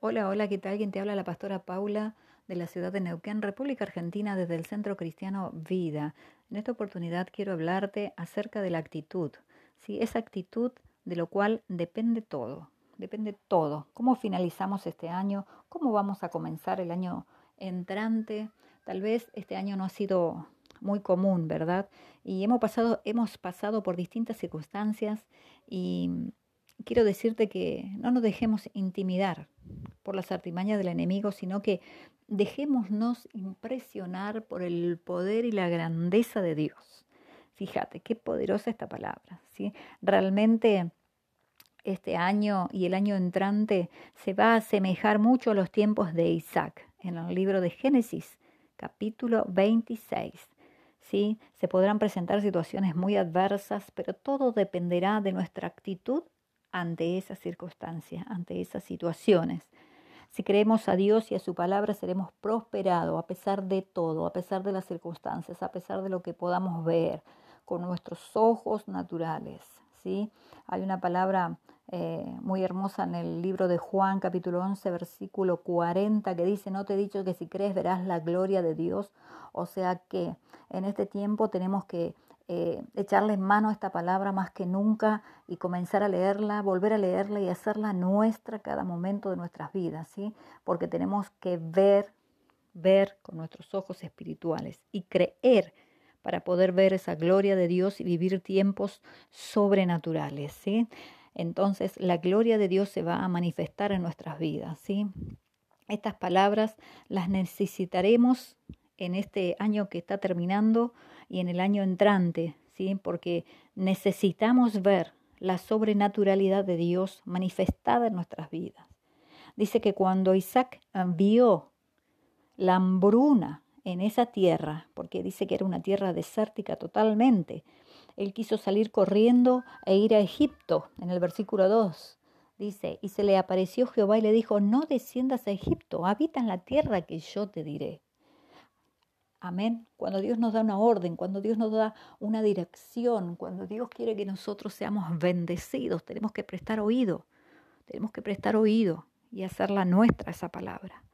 Hola, hola, ¿qué tal? ¿Quién te habla? La pastora Paula de la ciudad de Neuquén, República Argentina, desde el Centro Cristiano Vida. En esta oportunidad quiero hablarte acerca de la actitud, ¿sí? Esa actitud de lo cual depende todo, depende todo. ¿Cómo finalizamos este año? ¿Cómo vamos a comenzar el año entrante? Tal vez este año no ha sido muy común, ¿verdad? Y hemos pasado, hemos pasado por distintas circunstancias y quiero decirte que no nos dejemos intimidar por las artimañas del enemigo, sino que dejémonos impresionar por el poder y la grandeza de Dios. Fíjate, qué poderosa esta palabra. ¿sí? Realmente este año y el año entrante se va a asemejar mucho a los tiempos de Isaac en el libro de Génesis, capítulo 26. ¿sí? Se podrán presentar situaciones muy adversas, pero todo dependerá de nuestra actitud ante esas circunstancias, ante esas situaciones. Si creemos a Dios y a su palabra, seremos prosperados a pesar de todo, a pesar de las circunstancias, a pesar de lo que podamos ver con nuestros ojos naturales. ¿sí? Hay una palabra eh, muy hermosa en el libro de Juan, capítulo 11, versículo 40, que dice, no te he dicho que si crees verás la gloria de Dios. O sea que en este tiempo tenemos que eh, echarle mano a esta palabra más que nunca y comenzar a leerla, volver a leerla y hacerla nuestra cada momento de nuestras vidas, ¿sí? Porque tenemos que ver, ver con nuestros ojos espirituales y creer para poder ver esa gloria de Dios y vivir tiempos sobrenaturales, ¿sí? Entonces la gloria de Dios se va a manifestar en nuestras vidas, ¿sí? Estas palabras las necesitaremos en este año que está terminando y en el año entrante, ¿sí? porque necesitamos ver la sobrenaturalidad de Dios manifestada en nuestras vidas. Dice que cuando Isaac vio la hambruna en esa tierra, porque dice que era una tierra desértica totalmente, él quiso salir corriendo e ir a Egipto, en el versículo 2. Dice, y se le apareció Jehová y le dijo, no desciendas a Egipto, habita en la tierra que yo te diré. Amén. Cuando Dios nos da una orden, cuando Dios nos da una dirección, cuando Dios quiere que nosotros seamos bendecidos, tenemos que prestar oído. Tenemos que prestar oído y hacerla nuestra esa palabra.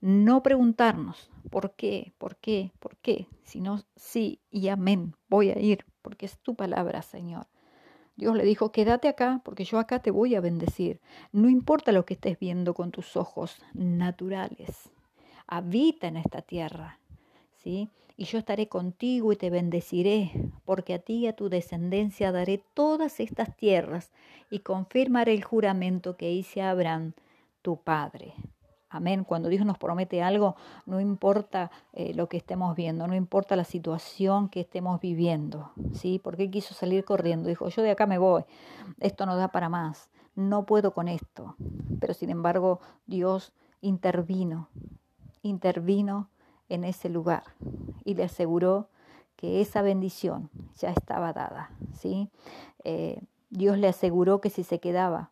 No preguntarnos por qué, por qué, por qué, sino sí y amén. Voy a ir porque es tu palabra, Señor. Dios le dijo, quédate acá porque yo acá te voy a bendecir. No importa lo que estés viendo con tus ojos naturales. Habita en esta tierra Y yo estaré contigo y te bendeciré, porque a ti y a tu descendencia daré todas estas tierras y confirmaré el juramento que hice a Abraham, tu padre. Amén. Cuando Dios nos promete algo, no importa eh, lo que estemos viendo, no importa la situación que estemos viviendo, ¿sí? Porque quiso salir corriendo. Dijo, yo de acá me voy, esto no da para más, no puedo con esto. Pero sin embargo, Dios intervino, intervino en ese lugar y le aseguró que esa bendición ya estaba dada. ¿sí? Eh, Dios le aseguró que si se quedaba,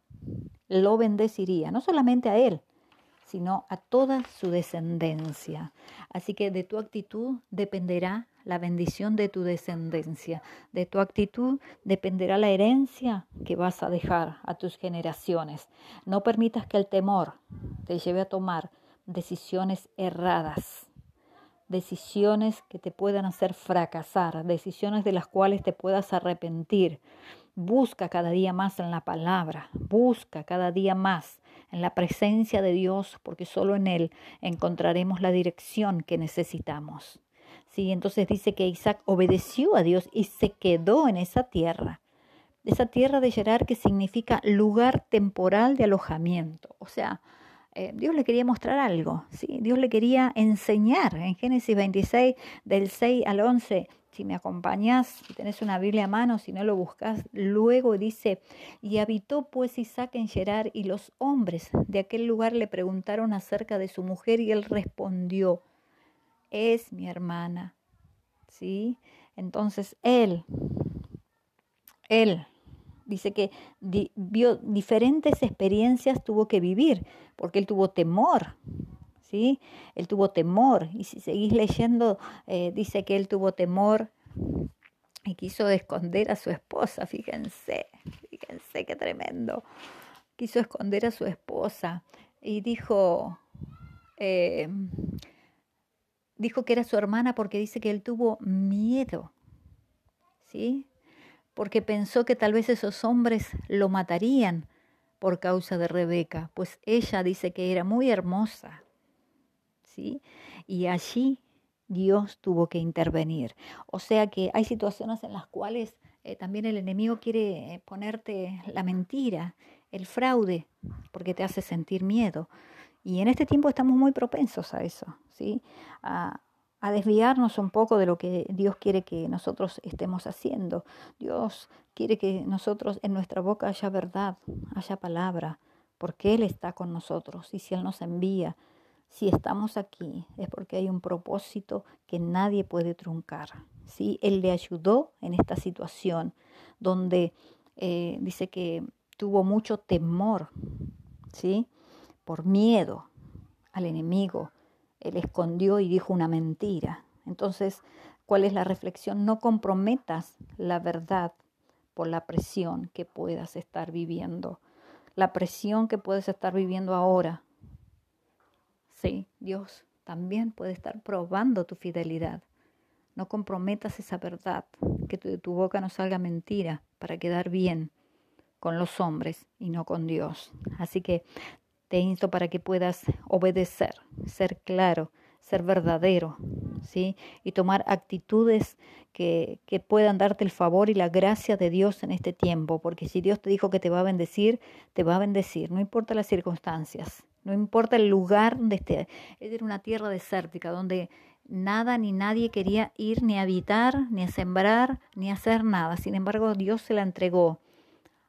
lo bendeciría, no solamente a él, sino a toda su descendencia. Así que de tu actitud dependerá la bendición de tu descendencia. De tu actitud dependerá la herencia que vas a dejar a tus generaciones. No permitas que el temor te lleve a tomar decisiones erradas decisiones que te puedan hacer fracasar, decisiones de las cuales te puedas arrepentir. Busca cada día más en la palabra, busca cada día más en la presencia de Dios, porque solo en Él encontraremos la dirección que necesitamos. Sí, entonces dice que Isaac obedeció a Dios y se quedó en esa tierra. Esa tierra de Gerar que significa lugar temporal de alojamiento. O sea, eh, Dios le quería mostrar algo, ¿sí? Dios le quería enseñar. En Génesis 26, del 6 al 11, si me acompañas, si tenés una Biblia a mano, si no lo buscas, luego dice, y habitó pues Isaac en Gerar, y los hombres de aquel lugar le preguntaron acerca de su mujer, y él respondió, es mi hermana, ¿sí? Entonces él, él dice que vio diferentes experiencias, tuvo que vivir, porque él tuvo temor, ¿sí? Él tuvo temor, y si seguís leyendo, eh, dice que él tuvo temor y quiso esconder a su esposa, fíjense, fíjense qué tremendo, quiso esconder a su esposa. y dijo, eh, dijo que era su hermana porque dice que él tuvo miedo, ¿sí? Porque pensó que tal vez esos hombres lo matarían por causa de Rebeca, pues ella dice que era muy hermosa, ¿sí? Y allí Dios tuvo que intervenir. O sea que hay situaciones en las cuales eh, también el enemigo quiere eh, ponerte la mentira, el fraude, porque te hace sentir miedo. Y en este tiempo estamos muy propensos a eso, ¿sí? A, a desviarnos un poco de lo que Dios quiere que nosotros estemos haciendo. Dios quiere que nosotros en nuestra boca haya verdad, haya palabra, porque Él está con nosotros. Y si Él nos envía, si estamos aquí, es porque hay un propósito que nadie puede truncar. ¿sí? Él le ayudó en esta situación donde eh, dice que tuvo mucho temor, ¿sí? por miedo al enemigo. Él escondió y dijo una mentira. Entonces, ¿cuál es la reflexión? No comprometas la verdad por la presión que puedas estar viviendo. La presión que puedes estar viviendo ahora. Sí, Dios también puede estar probando tu fidelidad. No comprometas esa verdad, que de tu boca no salga mentira para quedar bien con los hombres y no con Dios. Así que te insto para que puedas obedecer, ser claro, ser verdadero, ¿sí? Y tomar actitudes que, que, puedan darte el favor y la gracia de Dios en este tiempo, porque si Dios te dijo que te va a bendecir, te va a bendecir, no importa las circunstancias, no importa el lugar donde esté. Era una tierra desértica donde nada ni nadie quería ir ni a habitar, ni a sembrar, ni a hacer nada. Sin embargo, Dios se la entregó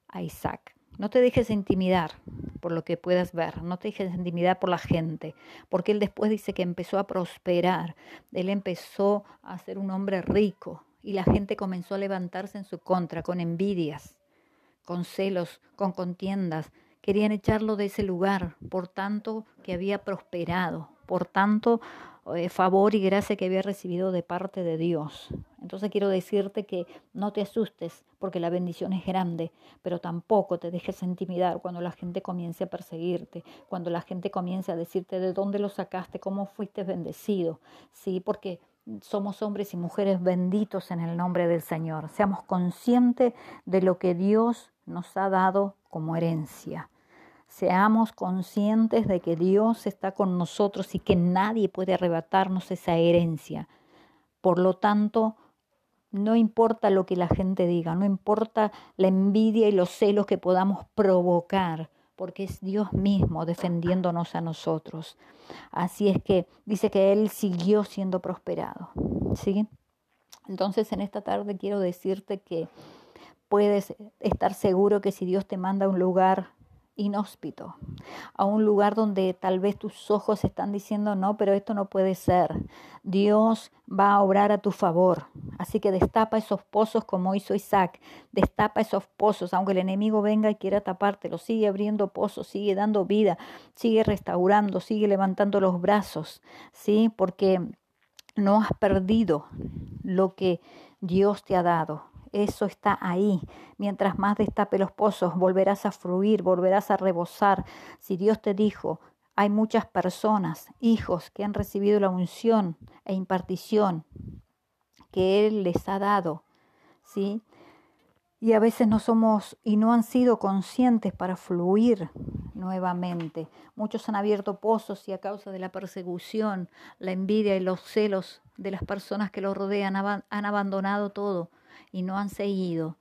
a Isaac. No te dejes intimidar por lo que puedas ver, no te dejes intimidar por la gente, porque él después dice que empezó a prosperar, él empezó a ser un hombre rico y la gente comenzó a levantarse en su contra con envidias, con celos, con contiendas, querían echarlo de ese lugar, por tanto que había prosperado, por tanto favor y gracia que había recibido de parte de Dios. Entonces quiero decirte que no te asustes porque la bendición es grande, pero tampoco te dejes intimidar cuando la gente comience a perseguirte, cuando la gente comience a decirte de dónde lo sacaste, cómo fuiste bendecido. Sí, porque somos hombres y mujeres benditos en el nombre del Señor. Seamos conscientes de lo que Dios nos ha dado como herencia seamos conscientes de que Dios está con nosotros y que nadie puede arrebatarnos esa herencia. Por lo tanto, no importa lo que la gente diga, no importa la envidia y los celos que podamos provocar, porque es Dios mismo defendiéndonos a nosotros. Así es que dice que Él siguió siendo prosperado. ¿sí? Entonces en esta tarde quiero decirte que puedes estar seguro que si Dios te manda a un lugar inhóspito, a un lugar donde tal vez tus ojos están diciendo, no, pero esto no puede ser. Dios va a obrar a tu favor. Así que destapa esos pozos como hizo Isaac. Destapa esos pozos, aunque el enemigo venga y quiera tapártelo. Sigue abriendo pozos, sigue dando vida, sigue restaurando, sigue levantando los brazos, ¿sí? Porque no has perdido lo que Dios te ha dado eso está ahí. Mientras más destape los pozos, volverás a fluir, volverás a rebosar. Si Dios te dijo, hay muchas personas, hijos, que han recibido la unción e impartición que Él les ha dado, ¿sí? Y a veces no somos y no han sido conscientes para fluir nuevamente. Muchos han abierto pozos y a causa de la persecución, la envidia y los celos de las personas que los rodean han abandonado todo y no han seguido,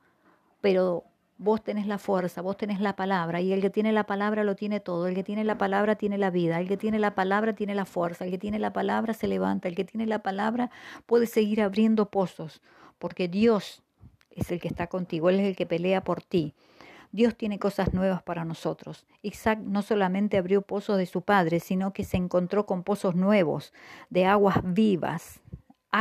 pero vos tenés la fuerza, vos tenés la palabra y el que tiene la palabra lo tiene todo, el que tiene la palabra tiene la vida, el que tiene la palabra tiene la fuerza, el que tiene la palabra se levanta, el que tiene la palabra puede seguir abriendo pozos, porque Dios es el que está contigo, Él es el que pelea por ti. Dios tiene cosas nuevas para nosotros. Isaac no solamente abrió pozos de su padre, sino que se encontró con pozos nuevos, de aguas vivas,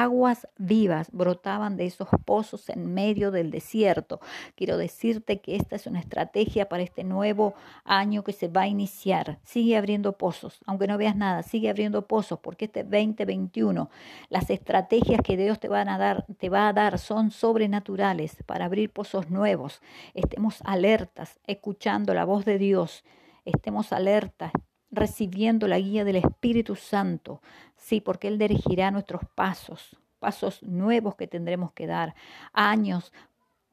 aguas vivas brotaban de esos pozos en medio del desierto. Quiero decirte que esta es una estrategia para este nuevo año que se va a iniciar. Sigue abriendo pozos, aunque no veas nada, sigue abriendo pozos, porque este 2021, las estrategias que Dios te a dar, te va a dar son sobrenaturales para abrir pozos nuevos. Estemos alertas, escuchando la voz de Dios. Estemos alertas, recibiendo la guía del Espíritu Santo, sí, porque Él dirigirá nuestros pasos, pasos nuevos que tendremos que dar, años,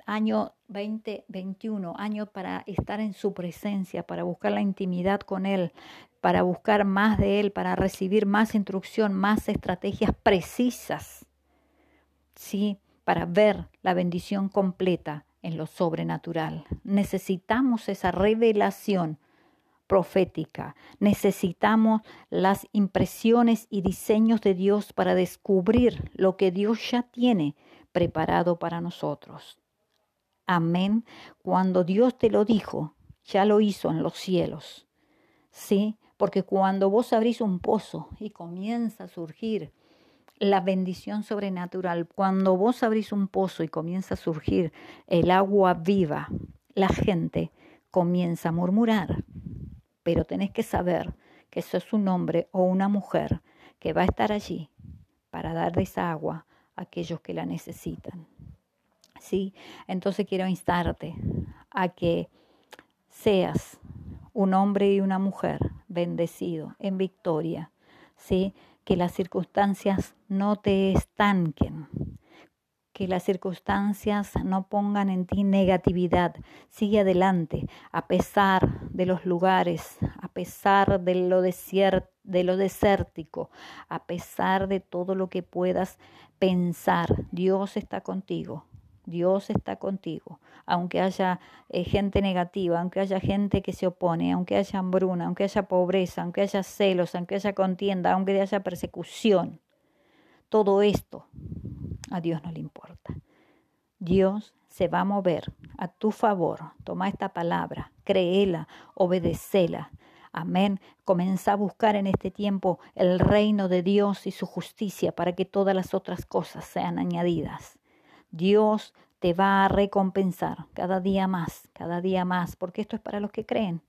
año 2021, año para estar en su presencia, para buscar la intimidad con Él, para buscar más de Él, para recibir más instrucción, más estrategias precisas, sí, para ver la bendición completa en lo sobrenatural. Necesitamos esa revelación profética. Necesitamos las impresiones y diseños de Dios para descubrir lo que Dios ya tiene preparado para nosotros. Amén. Cuando Dios te lo dijo, ya lo hizo en los cielos. Sí, porque cuando vos abrís un pozo y comienza a surgir la bendición sobrenatural, cuando vos abrís un pozo y comienza a surgir el agua viva, la gente comienza a murmurar. Pero tenés que saber que eso es un hombre o una mujer que va a estar allí para dar agua a aquellos que la necesitan. ¿Sí? Entonces quiero instarte a que seas un hombre y una mujer bendecido en victoria, ¿sí? que las circunstancias no te estanquen, que las circunstancias no pongan en ti negatividad. Sigue adelante, a pesar de los lugares, a pesar de lo, de lo desértico, a pesar de todo lo que puedas pensar. Dios está contigo. Dios está contigo, aunque haya eh, gente negativa, aunque haya gente que se opone, aunque haya hambruna, aunque haya pobreza, aunque haya celos, aunque haya contienda, aunque haya persecución. Todo esto a Dios no le importa. Dios se va a mover a tu favor. Toma esta palabra, créela, obedecela. Amén. Comienza a buscar en este tiempo el reino de Dios y su justicia para que todas las otras cosas sean añadidas. Dios te va a recompensar cada día más, cada día más, porque esto es para los que creen.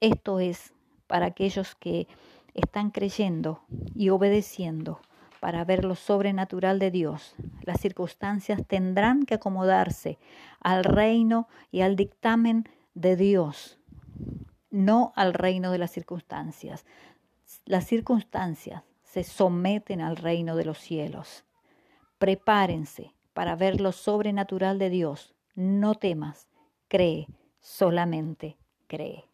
Esto es para aquellos que están creyendo y obedeciendo para ver lo sobrenatural de Dios. Las circunstancias tendrán que acomodarse al reino y al dictamen de Dios, no al reino de las circunstancias. Las circunstancias se someten al reino de los cielos. Prepárense para ver lo sobrenatural de Dios. No temas, cree, solamente cree.